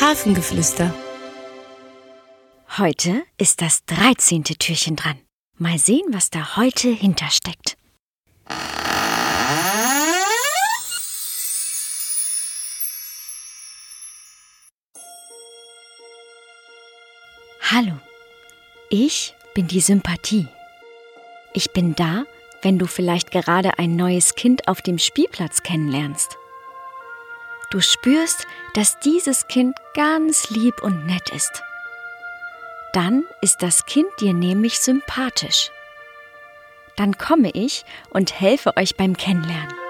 Hafengeflüster. Heute ist das 13. Türchen dran. Mal sehen, was da heute hintersteckt. Hallo, ich bin die Sympathie. Ich bin da, wenn du vielleicht gerade ein neues Kind auf dem Spielplatz kennenlernst. Du spürst, dass dieses Kind ganz lieb und nett ist. Dann ist das Kind dir nämlich sympathisch. Dann komme ich und helfe euch beim Kennenlernen.